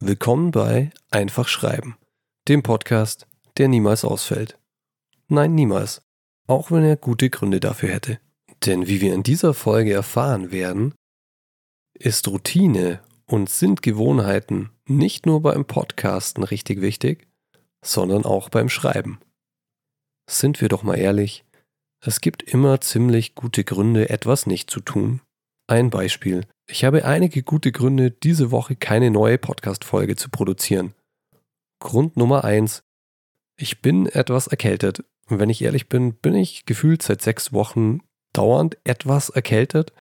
Willkommen bei Einfach Schreiben, dem Podcast, der niemals ausfällt. Nein, niemals. Auch wenn er gute Gründe dafür hätte. Denn wie wir in dieser Folge erfahren werden, ist Routine und sind Gewohnheiten nicht nur beim Podcasten richtig wichtig, sondern auch beim Schreiben. Sind wir doch mal ehrlich, es gibt immer ziemlich gute Gründe, etwas nicht zu tun. Ein Beispiel. Ich habe einige gute Gründe, diese Woche keine neue Podcast-Folge zu produzieren. Grund Nummer eins: Ich bin etwas erkältet. Und wenn ich ehrlich bin, bin ich gefühlt seit sechs Wochen dauernd etwas erkältet.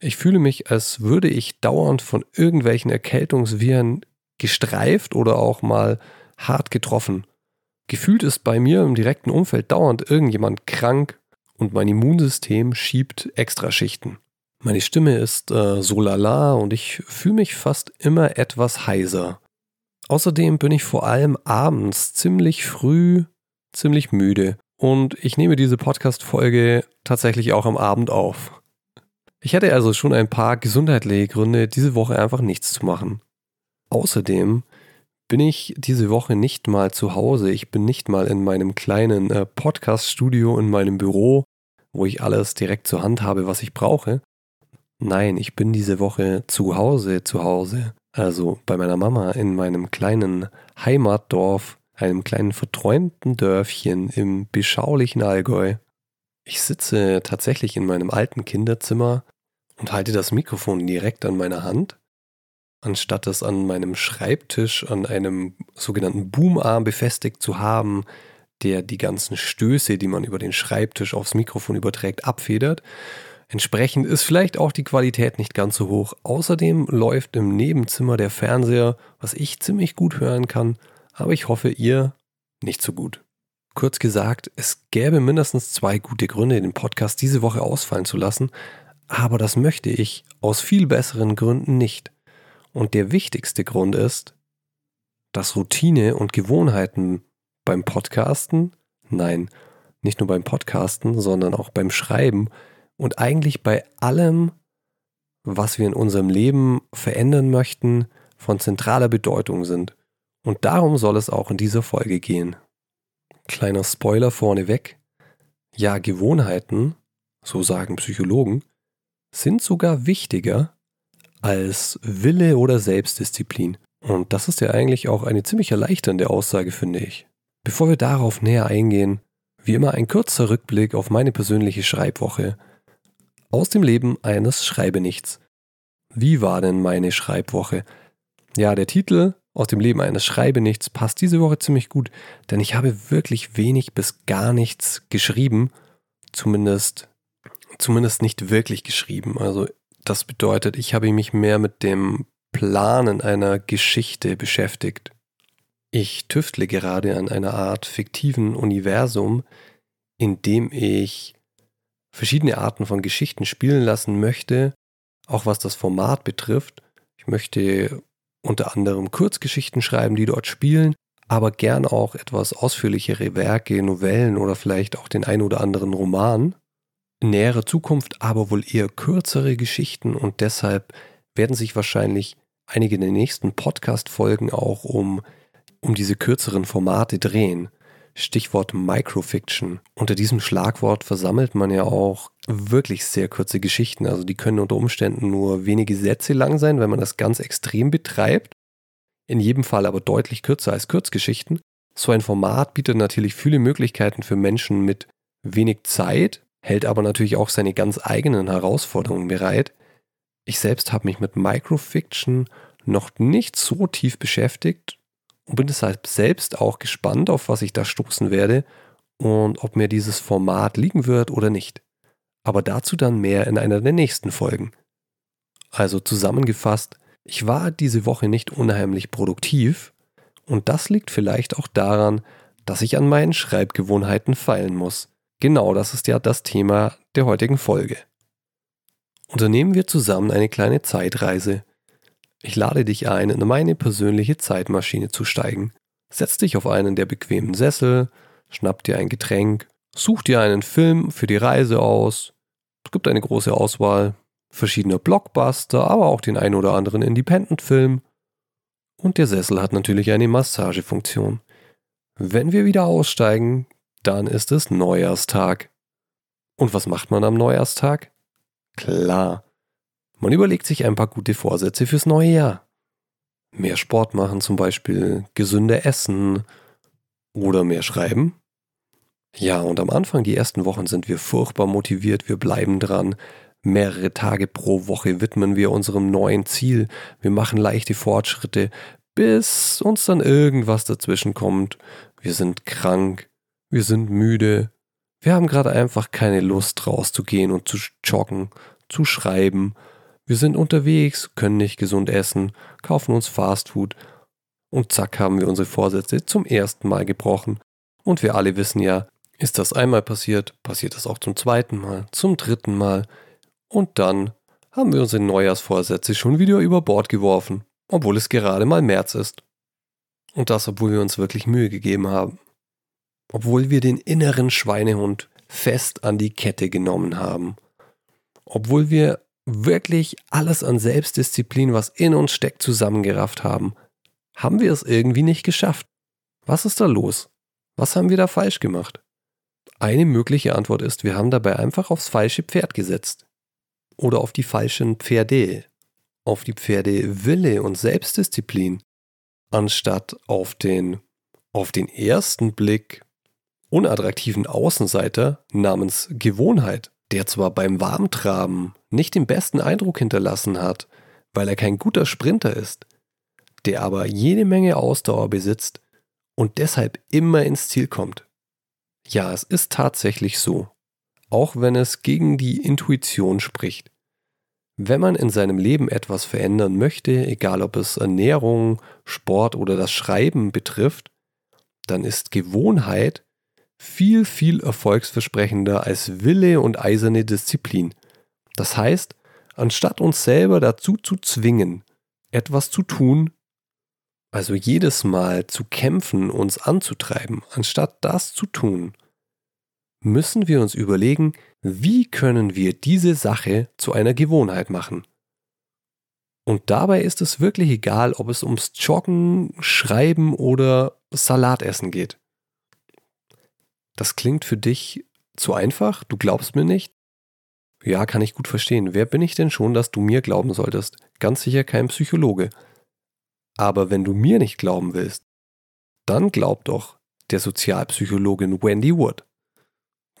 Ich fühle mich, als würde ich dauernd von irgendwelchen Erkältungsviren gestreift oder auch mal hart getroffen. Gefühlt ist bei mir im direkten Umfeld dauernd irgendjemand krank und mein Immunsystem schiebt Extraschichten. Meine Stimme ist äh, so lala und ich fühle mich fast immer etwas heiser. Außerdem bin ich vor allem abends ziemlich früh ziemlich müde und ich nehme diese Podcast-Folge tatsächlich auch am Abend auf. Ich hatte also schon ein paar gesundheitliche Gründe, diese Woche einfach nichts zu machen. Außerdem bin ich diese Woche nicht mal zu Hause. Ich bin nicht mal in meinem kleinen äh, Podcast-Studio in meinem Büro, wo ich alles direkt zur Hand habe, was ich brauche, Nein, ich bin diese Woche zu Hause, zu Hause. Also bei meiner Mama in meinem kleinen Heimatdorf, einem kleinen verträumten Dörfchen im beschaulichen Allgäu. Ich sitze tatsächlich in meinem alten Kinderzimmer und halte das Mikrofon direkt an meiner Hand, anstatt es an meinem Schreibtisch an einem sogenannten Boomarm befestigt zu haben, der die ganzen Stöße, die man über den Schreibtisch aufs Mikrofon überträgt, abfedert, Entsprechend ist vielleicht auch die Qualität nicht ganz so hoch. Außerdem läuft im Nebenzimmer der Fernseher, was ich ziemlich gut hören kann, aber ich hoffe ihr nicht so gut. Kurz gesagt, es gäbe mindestens zwei gute Gründe, den Podcast diese Woche ausfallen zu lassen, aber das möchte ich aus viel besseren Gründen nicht. Und der wichtigste Grund ist, dass Routine und Gewohnheiten beim Podcasten, nein, nicht nur beim Podcasten, sondern auch beim Schreiben und eigentlich bei allem, was wir in unserem Leben verändern möchten, von zentraler Bedeutung sind. Und darum soll es auch in dieser Folge gehen. Kleiner Spoiler vorneweg. Ja, Gewohnheiten, so sagen Psychologen, sind sogar wichtiger als Wille oder Selbstdisziplin. Und das ist ja eigentlich auch eine ziemlich erleichternde Aussage, finde ich. Bevor wir darauf näher eingehen, wie immer ein kurzer Rückblick auf meine persönliche Schreibwoche aus dem Leben eines Schreibenichts. Wie war denn meine Schreibwoche? Ja, der Titel aus dem Leben eines Schreibenichts passt diese Woche ziemlich gut, denn ich habe wirklich wenig bis gar nichts geschrieben, zumindest zumindest nicht wirklich geschrieben. Also das bedeutet, ich habe mich mehr mit dem Planen einer Geschichte beschäftigt. Ich tüftle gerade an einer Art fiktiven Universum, in dem ich verschiedene Arten von Geschichten spielen lassen möchte, auch was das Format betrifft. Ich möchte unter anderem Kurzgeschichten schreiben, die dort spielen, aber gern auch etwas ausführlichere Werke, Novellen oder vielleicht auch den ein oder anderen Roman. In näherer Zukunft aber wohl eher kürzere Geschichten und deshalb werden sich wahrscheinlich einige der nächsten Podcast-Folgen auch um, um diese kürzeren Formate drehen. Stichwort Microfiction. Unter diesem Schlagwort versammelt man ja auch wirklich sehr kurze Geschichten. Also die können unter Umständen nur wenige Sätze lang sein, wenn man das ganz extrem betreibt. In jedem Fall aber deutlich kürzer als Kurzgeschichten. So ein Format bietet natürlich viele Möglichkeiten für Menschen mit wenig Zeit, hält aber natürlich auch seine ganz eigenen Herausforderungen bereit. Ich selbst habe mich mit Microfiction noch nicht so tief beschäftigt und bin deshalb selbst auch gespannt, auf was ich da stoßen werde und ob mir dieses Format liegen wird oder nicht. Aber dazu dann mehr in einer der nächsten Folgen. Also zusammengefasst, ich war diese Woche nicht unheimlich produktiv und das liegt vielleicht auch daran, dass ich an meinen Schreibgewohnheiten feilen muss. Genau das ist ja das Thema der heutigen Folge. Unternehmen wir zusammen eine kleine Zeitreise ich lade dich ein, in meine persönliche Zeitmaschine zu steigen. Setz dich auf einen der bequemen Sessel, schnapp dir ein Getränk, such dir einen Film für die Reise aus. Es gibt eine große Auswahl. verschiedener Blockbuster, aber auch den ein oder anderen Independent-Film. Und der Sessel hat natürlich eine Massagefunktion. Wenn wir wieder aussteigen, dann ist es Neujahrstag. Und was macht man am Neujahrstag? Klar, man überlegt sich ein paar gute Vorsätze fürs neue Jahr. Mehr Sport machen zum Beispiel, gesünder essen oder mehr schreiben. Ja, und am Anfang, die ersten Wochen, sind wir furchtbar motiviert, wir bleiben dran. Mehrere Tage pro Woche widmen wir unserem neuen Ziel. Wir machen leichte Fortschritte, bis uns dann irgendwas dazwischen kommt. Wir sind krank, wir sind müde, wir haben gerade einfach keine Lust rauszugehen und zu joggen, zu schreiben. Wir sind unterwegs, können nicht gesund essen, kaufen uns Fastfood und zack haben wir unsere Vorsätze zum ersten Mal gebrochen. Und wir alle wissen ja, ist das einmal passiert, passiert das auch zum zweiten Mal, zum dritten Mal. Und dann haben wir unsere Neujahrsvorsätze schon wieder über Bord geworfen, obwohl es gerade mal März ist. Und das, obwohl wir uns wirklich Mühe gegeben haben. Obwohl wir den inneren Schweinehund fest an die Kette genommen haben. Obwohl wir wirklich alles an Selbstdisziplin, was in uns steckt, zusammengerafft haben, haben wir es irgendwie nicht geschafft. Was ist da los? Was haben wir da falsch gemacht? Eine mögliche Antwort ist, wir haben dabei einfach aufs falsche Pferd gesetzt. Oder auf die falschen Pferde. Auf die Pferde Wille und Selbstdisziplin. Anstatt auf den, auf den ersten Blick unattraktiven Außenseiter namens Gewohnheit, der zwar beim Warmtraben nicht den besten Eindruck hinterlassen hat, weil er kein guter Sprinter ist, der aber jede Menge Ausdauer besitzt und deshalb immer ins Ziel kommt. Ja, es ist tatsächlich so, auch wenn es gegen die Intuition spricht. Wenn man in seinem Leben etwas verändern möchte, egal ob es Ernährung, Sport oder das Schreiben betrifft, dann ist Gewohnheit viel, viel erfolgsversprechender als Wille und eiserne Disziplin. Das heißt, anstatt uns selber dazu zu zwingen, etwas zu tun, also jedes Mal zu kämpfen, uns anzutreiben, anstatt das zu tun, müssen wir uns überlegen, wie können wir diese Sache zu einer Gewohnheit machen. Und dabei ist es wirklich egal, ob es ums Joggen, Schreiben oder Salatessen geht. Das klingt für dich zu einfach, du glaubst mir nicht? Ja, kann ich gut verstehen. Wer bin ich denn schon, dass du mir glauben solltest? Ganz sicher kein Psychologe. Aber wenn du mir nicht glauben willst, dann glaub doch der Sozialpsychologin Wendy Wood.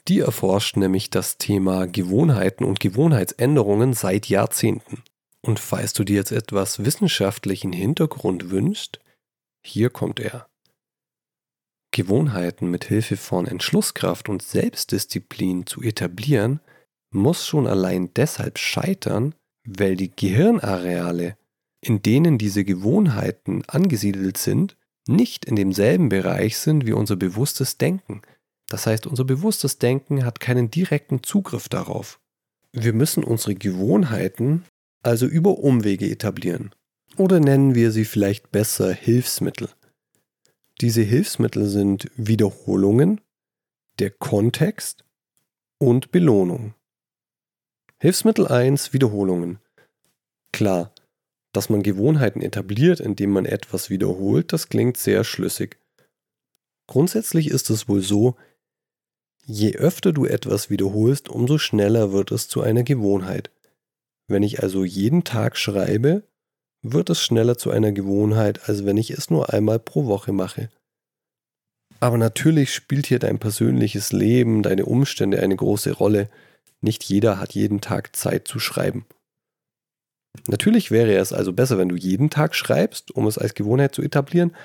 Die erforscht nämlich das Thema Gewohnheiten und Gewohnheitsänderungen seit Jahrzehnten. Und falls du dir jetzt etwas wissenschaftlichen Hintergrund wünschst, hier kommt er. Gewohnheiten mit Hilfe von Entschlusskraft und Selbstdisziplin zu etablieren, muss schon allein deshalb scheitern, weil die Gehirnareale, in denen diese Gewohnheiten angesiedelt sind, nicht in demselben Bereich sind wie unser bewusstes Denken. Das heißt, unser bewusstes Denken hat keinen direkten Zugriff darauf. Wir müssen unsere Gewohnheiten also über Umwege etablieren. Oder nennen wir sie vielleicht besser Hilfsmittel. Diese Hilfsmittel sind Wiederholungen, der Kontext und Belohnung. Hilfsmittel 1 Wiederholungen. Klar, dass man Gewohnheiten etabliert, indem man etwas wiederholt, das klingt sehr schlüssig. Grundsätzlich ist es wohl so, je öfter du etwas wiederholst, umso schneller wird es zu einer Gewohnheit. Wenn ich also jeden Tag schreibe, wird es schneller zu einer Gewohnheit, als wenn ich es nur einmal pro Woche mache. Aber natürlich spielt hier dein persönliches Leben, deine Umstände eine große Rolle. Nicht jeder hat jeden Tag Zeit zu schreiben. Natürlich wäre es also besser, wenn du jeden Tag schreibst, um es als Gewohnheit zu etablieren,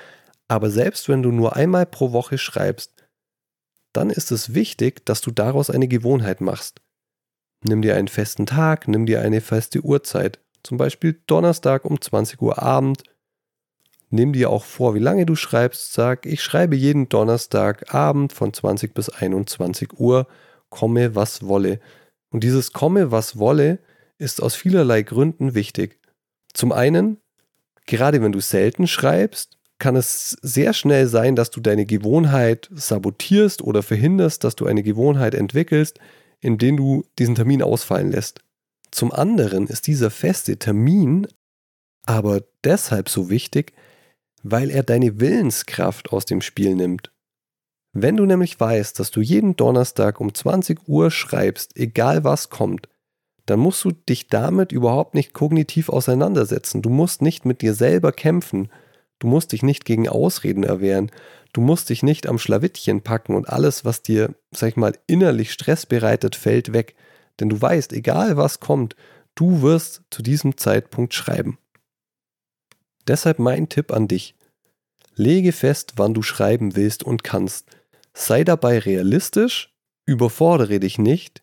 aber selbst wenn du nur einmal pro Woche schreibst, dann ist es wichtig, dass du daraus eine Gewohnheit machst. Nimm dir einen festen Tag, nimm dir eine feste Uhrzeit, zum Beispiel Donnerstag um 20 Uhr Abend. Nimm dir auch vor, wie lange du schreibst. Sag, ich schreibe jeden Donnerstag Abend von 20 bis 21 Uhr, komme was wolle. Und dieses komme, was wolle, ist aus vielerlei Gründen wichtig. Zum einen, gerade wenn du selten schreibst, kann es sehr schnell sein, dass du deine Gewohnheit sabotierst oder verhinderst, dass du eine Gewohnheit entwickelst, indem du diesen Termin ausfallen lässt. Zum anderen ist dieser feste Termin aber deshalb so wichtig, weil er deine Willenskraft aus dem Spiel nimmt. Wenn du nämlich weißt, dass du jeden Donnerstag um 20 Uhr schreibst, egal was kommt, dann musst du dich damit überhaupt nicht kognitiv auseinandersetzen. Du musst nicht mit dir selber kämpfen. Du musst dich nicht gegen Ausreden erwehren. Du musst dich nicht am Schlawittchen packen und alles, was dir, sag ich mal, innerlich Stress bereitet, fällt weg. Denn du weißt, egal was kommt, du wirst zu diesem Zeitpunkt schreiben. Deshalb mein Tipp an dich. Lege fest, wann du schreiben willst und kannst. Sei dabei realistisch, überfordere dich nicht,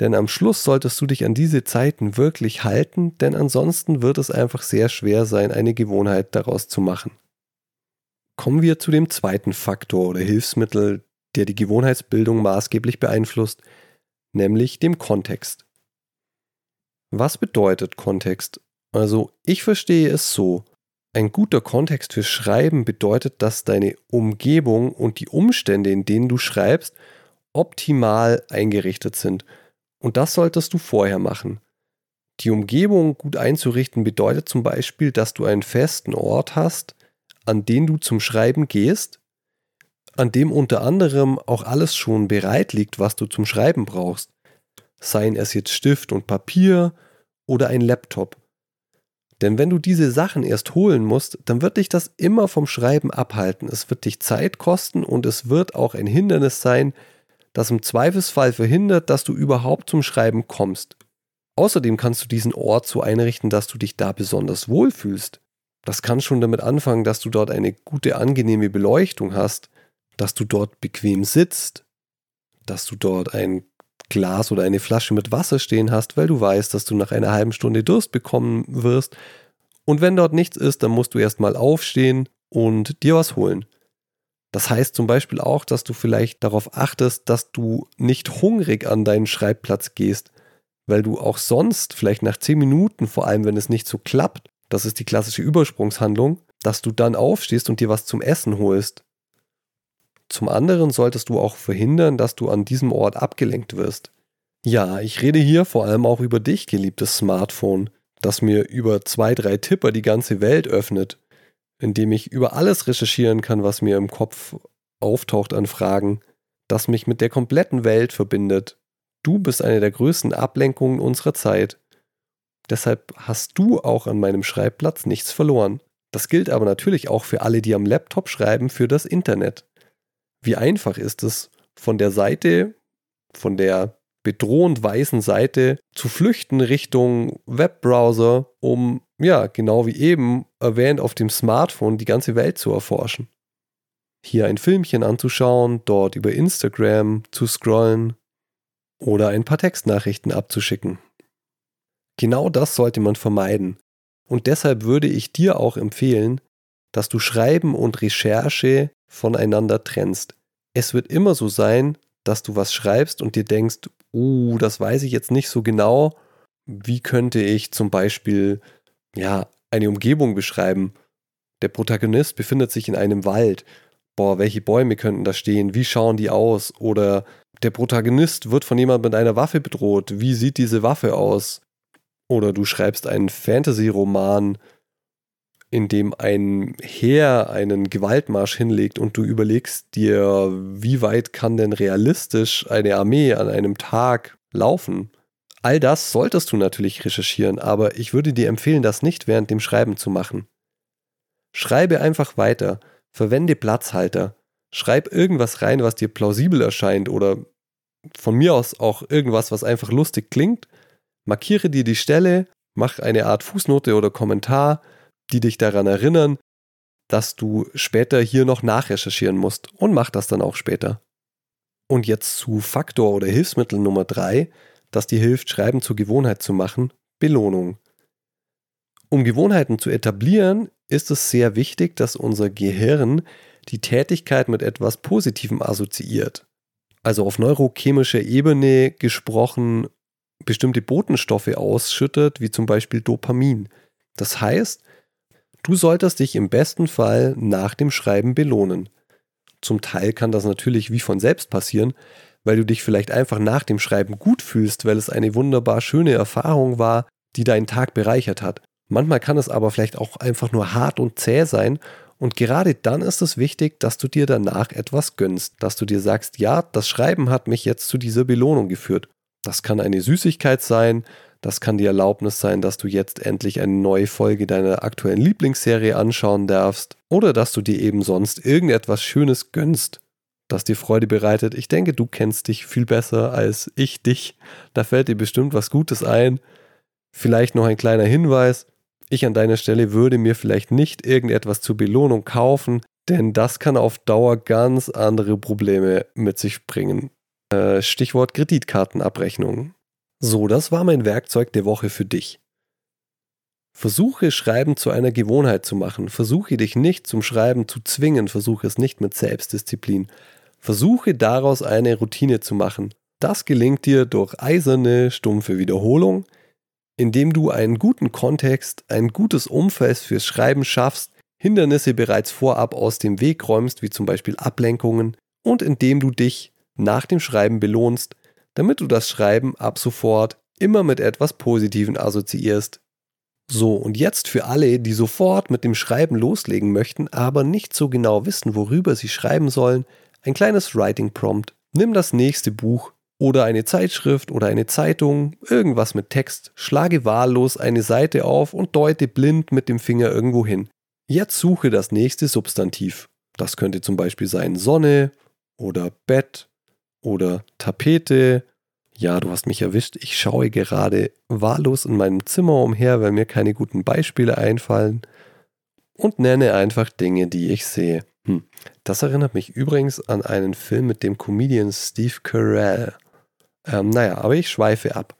denn am Schluss solltest du dich an diese Zeiten wirklich halten, denn ansonsten wird es einfach sehr schwer sein, eine Gewohnheit daraus zu machen. Kommen wir zu dem zweiten Faktor oder Hilfsmittel, der die Gewohnheitsbildung maßgeblich beeinflusst, nämlich dem Kontext. Was bedeutet Kontext? Also ich verstehe es so, ein guter Kontext für Schreiben bedeutet, dass deine Umgebung und die Umstände, in denen du schreibst, optimal eingerichtet sind. Und das solltest du vorher machen. Die Umgebung gut einzurichten bedeutet zum Beispiel, dass du einen festen Ort hast, an den du zum Schreiben gehst, an dem unter anderem auch alles schon bereit liegt, was du zum Schreiben brauchst. Seien es jetzt Stift und Papier oder ein Laptop. Denn wenn du diese Sachen erst holen musst, dann wird dich das immer vom Schreiben abhalten. Es wird dich Zeit kosten und es wird auch ein Hindernis sein, das im Zweifelsfall verhindert, dass du überhaupt zum Schreiben kommst. Außerdem kannst du diesen Ort so einrichten, dass du dich da besonders wohlfühlst. Das kann schon damit anfangen, dass du dort eine gute, angenehme Beleuchtung hast, dass du dort bequem sitzt, dass du dort ein Glas oder eine Flasche mit Wasser stehen hast, weil du weißt, dass du nach einer halben Stunde Durst bekommen wirst. Und wenn dort nichts ist, dann musst du erstmal aufstehen und dir was holen. Das heißt zum Beispiel auch, dass du vielleicht darauf achtest, dass du nicht hungrig an deinen Schreibplatz gehst, weil du auch sonst, vielleicht nach 10 Minuten, vor allem wenn es nicht so klappt, das ist die klassische Übersprungshandlung, dass du dann aufstehst und dir was zum Essen holst. Zum anderen solltest du auch verhindern, dass du an diesem Ort abgelenkt wirst. Ja, ich rede hier vor allem auch über dich, geliebtes Smartphone, das mir über zwei, drei Tipper die ganze Welt öffnet, indem ich über alles recherchieren kann, was mir im Kopf auftaucht an Fragen, das mich mit der kompletten Welt verbindet. Du bist eine der größten Ablenkungen unserer Zeit. Deshalb hast du auch an meinem Schreibplatz nichts verloren. Das gilt aber natürlich auch für alle, die am Laptop schreiben, für das Internet. Wie einfach ist es, von der Seite, von der bedrohend weißen Seite zu flüchten Richtung Webbrowser, um, ja, genau wie eben erwähnt, auf dem Smartphone die ganze Welt zu erforschen. Hier ein Filmchen anzuschauen, dort über Instagram zu scrollen oder ein paar Textnachrichten abzuschicken. Genau das sollte man vermeiden. Und deshalb würde ich dir auch empfehlen, dass du Schreiben und Recherche voneinander trennst. Es wird immer so sein, dass du was schreibst und dir denkst, uh, das weiß ich jetzt nicht so genau. Wie könnte ich zum Beispiel ja eine Umgebung beschreiben? Der Protagonist befindet sich in einem Wald. Boah, welche Bäume könnten da stehen? Wie schauen die aus? Oder der Protagonist wird von jemandem mit einer Waffe bedroht. Wie sieht diese Waffe aus? Oder du schreibst einen Fantasy-Roman in dem ein Heer einen Gewaltmarsch hinlegt und du überlegst dir, wie weit kann denn realistisch eine Armee an einem Tag laufen? All das solltest du natürlich recherchieren, aber ich würde dir empfehlen, das nicht während dem Schreiben zu machen. Schreibe einfach weiter, verwende Platzhalter, schreib irgendwas rein, was dir plausibel erscheint oder von mir aus auch irgendwas, was einfach lustig klingt, markiere dir die Stelle, mach eine Art Fußnote oder Kommentar, die dich daran erinnern, dass du später hier noch nachrecherchieren musst und mach das dann auch später. Und jetzt zu Faktor oder Hilfsmittel Nummer drei, das dir hilft, Schreiben zur Gewohnheit zu machen, Belohnung. Um Gewohnheiten zu etablieren, ist es sehr wichtig, dass unser Gehirn die Tätigkeit mit etwas Positivem assoziiert. Also auf neurochemischer Ebene gesprochen bestimmte Botenstoffe ausschüttet, wie zum Beispiel Dopamin. Das heißt, Du solltest dich im besten Fall nach dem Schreiben belohnen. Zum Teil kann das natürlich wie von selbst passieren. weil du dich vielleicht einfach nach dem Schreiben gut fühlst, weil es eine wunderbar schöne Erfahrung war, die deinen Tag bereichert hat. Manchmal kann es aber vielleicht auch einfach nur hart und zäh sein und gerade dann ist es wichtig, dass du dir danach etwas gönnst, dass du dir sagst, ja, das Schreiben hat mich jetzt zu dieser Belohnung geführt. Das kann eine Süßigkeit sein, das kann die Erlaubnis sein, dass du jetzt endlich eine neue Folge deiner aktuellen Lieblingsserie anschauen darfst oder dass du dir eben sonst irgendetwas Schönes gönnst, das dir Freude bereitet. Ich denke, du kennst dich viel besser als ich dich. Da fällt dir bestimmt was Gutes ein. Vielleicht noch ein kleiner Hinweis. Ich an deiner Stelle würde mir vielleicht nicht irgendetwas zur Belohnung kaufen, denn das kann auf Dauer ganz andere Probleme mit sich bringen. Äh, Stichwort Kreditkartenabrechnung. So, das war mein Werkzeug der Woche für dich. Versuche Schreiben zu einer Gewohnheit zu machen. Versuche dich nicht zum Schreiben zu zwingen. Versuche es nicht mit Selbstdisziplin. Versuche daraus eine Routine zu machen. Das gelingt dir durch eiserne, stumpfe Wiederholung, indem du einen guten Kontext, ein gutes Umfeld fürs Schreiben schaffst, Hindernisse bereits vorab aus dem Weg räumst, wie zum Beispiel Ablenkungen, und indem du dich nach dem Schreiben belohnst, damit du das Schreiben ab sofort immer mit etwas Positiven assoziierst. So, und jetzt für alle, die sofort mit dem Schreiben loslegen möchten, aber nicht so genau wissen, worüber sie schreiben sollen, ein kleines Writing Prompt. Nimm das nächste Buch oder eine Zeitschrift oder eine Zeitung, irgendwas mit Text, schlage wahllos eine Seite auf und deute blind mit dem Finger irgendwo hin. Jetzt suche das nächste Substantiv. Das könnte zum Beispiel sein Sonne oder Bett oder Tapete. Ja, du hast mich erwischt. Ich schaue gerade wahllos in meinem Zimmer umher, weil mir keine guten Beispiele einfallen und nenne einfach Dinge, die ich sehe. Hm. Das erinnert mich übrigens an einen Film mit dem Comedian Steve Carell. Ähm, naja, aber ich schweife ab.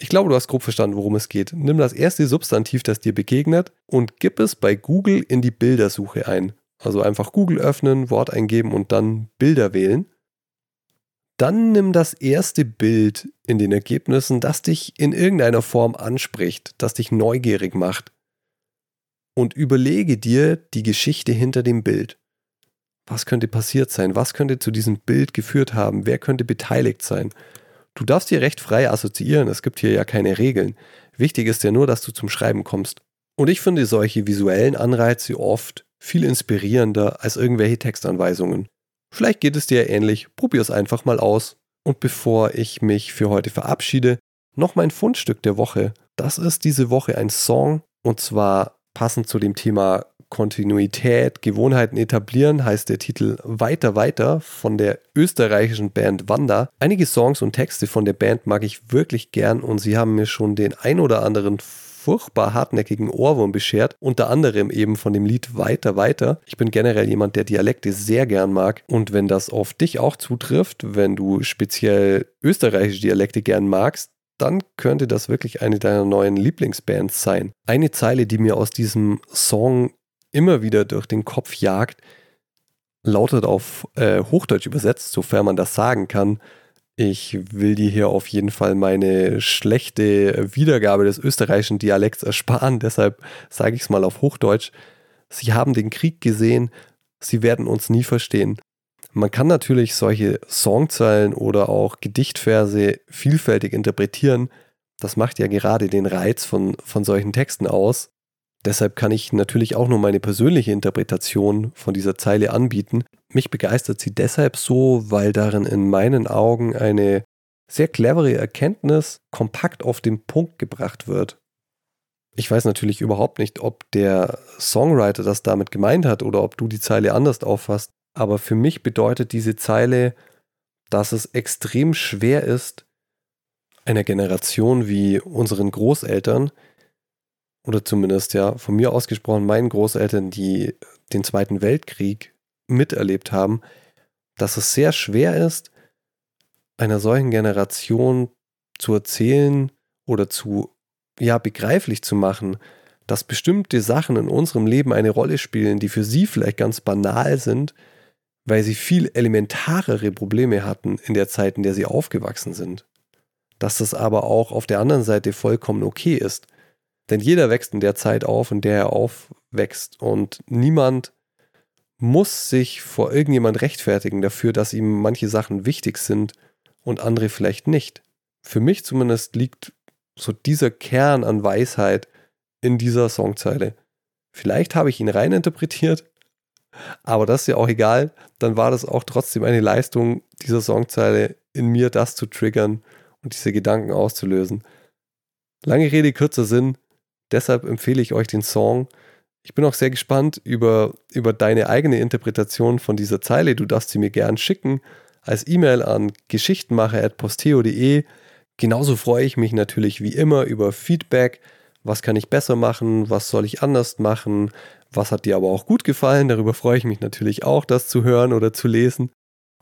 Ich glaube, du hast grob verstanden, worum es geht. Nimm das erste Substantiv, das dir begegnet, und gib es bei Google in die Bildersuche ein. Also einfach Google öffnen, Wort eingeben und dann Bilder wählen. Dann nimm das erste Bild in den Ergebnissen, das dich in irgendeiner Form anspricht, das dich neugierig macht. Und überlege dir die Geschichte hinter dem Bild. Was könnte passiert sein? Was könnte zu diesem Bild geführt haben? Wer könnte beteiligt sein? Du darfst dir recht frei assoziieren, es gibt hier ja keine Regeln. Wichtig ist ja nur, dass du zum Schreiben kommst. Und ich finde solche visuellen Anreize oft viel inspirierender als irgendwelche Textanweisungen. Vielleicht geht es dir ähnlich, probier es einfach mal aus. Und bevor ich mich für heute verabschiede, noch mein Fundstück der Woche. Das ist diese Woche ein Song und zwar passend zu dem Thema Kontinuität, Gewohnheiten etablieren, heißt der Titel Weiter weiter von der österreichischen Band Wanda. Einige Songs und Texte von der Band mag ich wirklich gern und sie haben mir schon den ein oder anderen furchtbar hartnäckigen Ohrwurm beschert, unter anderem eben von dem Lied Weiter, weiter. Ich bin generell jemand, der Dialekte sehr gern mag und wenn das auf dich auch zutrifft, wenn du speziell österreichische Dialekte gern magst, dann könnte das wirklich eine deiner neuen Lieblingsbands sein. Eine Zeile, die mir aus diesem Song immer wieder durch den Kopf jagt, lautet auf äh, Hochdeutsch übersetzt, sofern man das sagen kann, ich will dir hier auf jeden Fall meine schlechte Wiedergabe des österreichischen Dialekts ersparen, deshalb sage ich es mal auf Hochdeutsch. Sie haben den Krieg gesehen, sie werden uns nie verstehen. Man kann natürlich solche Songzeilen oder auch Gedichtverse vielfältig interpretieren. Das macht ja gerade den Reiz von, von solchen Texten aus. Deshalb kann ich natürlich auch nur meine persönliche Interpretation von dieser Zeile anbieten. Mich begeistert sie deshalb so, weil darin in meinen Augen eine sehr clevere Erkenntnis kompakt auf den Punkt gebracht wird. Ich weiß natürlich überhaupt nicht, ob der Songwriter das damit gemeint hat oder ob du die Zeile anders auffasst, aber für mich bedeutet diese Zeile, dass es extrem schwer ist, einer Generation wie unseren Großeltern oder zumindest ja von mir ausgesprochen meinen Großeltern, die den Zweiten Weltkrieg miterlebt haben, dass es sehr schwer ist, einer solchen Generation zu erzählen oder zu ja begreiflich zu machen, dass bestimmte Sachen in unserem Leben eine Rolle spielen, die für sie vielleicht ganz banal sind, weil sie viel elementarere Probleme hatten in der Zeit, in der sie aufgewachsen sind. Dass das aber auch auf der anderen Seite vollkommen okay ist denn jeder wächst in der Zeit auf, in der er aufwächst. Und niemand muss sich vor irgendjemand rechtfertigen dafür, dass ihm manche Sachen wichtig sind und andere vielleicht nicht. Für mich zumindest liegt so dieser Kern an Weisheit in dieser Songzeile. Vielleicht habe ich ihn reininterpretiert, aber das ist ja auch egal. Dann war das auch trotzdem eine Leistung dieser Songzeile in mir, das zu triggern und diese Gedanken auszulösen. Lange Rede, kurzer Sinn. Deshalb empfehle ich euch den Song. Ich bin auch sehr gespannt über, über deine eigene Interpretation von dieser Zeile. Du darfst sie mir gern schicken als E-Mail an geschichtenmacher.posteo.de. Genauso freue ich mich natürlich wie immer über Feedback. Was kann ich besser machen? Was soll ich anders machen? Was hat dir aber auch gut gefallen? Darüber freue ich mich natürlich auch, das zu hören oder zu lesen.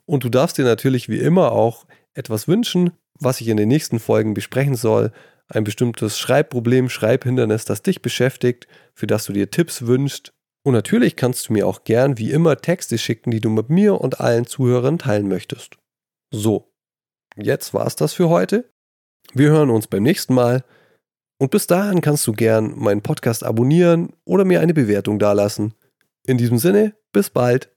Und du darfst dir natürlich wie immer auch etwas wünschen, was ich in den nächsten Folgen besprechen soll. Ein bestimmtes Schreibproblem, Schreibhindernis, das dich beschäftigt, für das du dir Tipps wünschst. Und natürlich kannst du mir auch gern wie immer Texte schicken, die du mit mir und allen Zuhörern teilen möchtest. So, jetzt war's das für heute. Wir hören uns beim nächsten Mal. Und bis dahin kannst du gern meinen Podcast abonnieren oder mir eine Bewertung dalassen. In diesem Sinne, bis bald.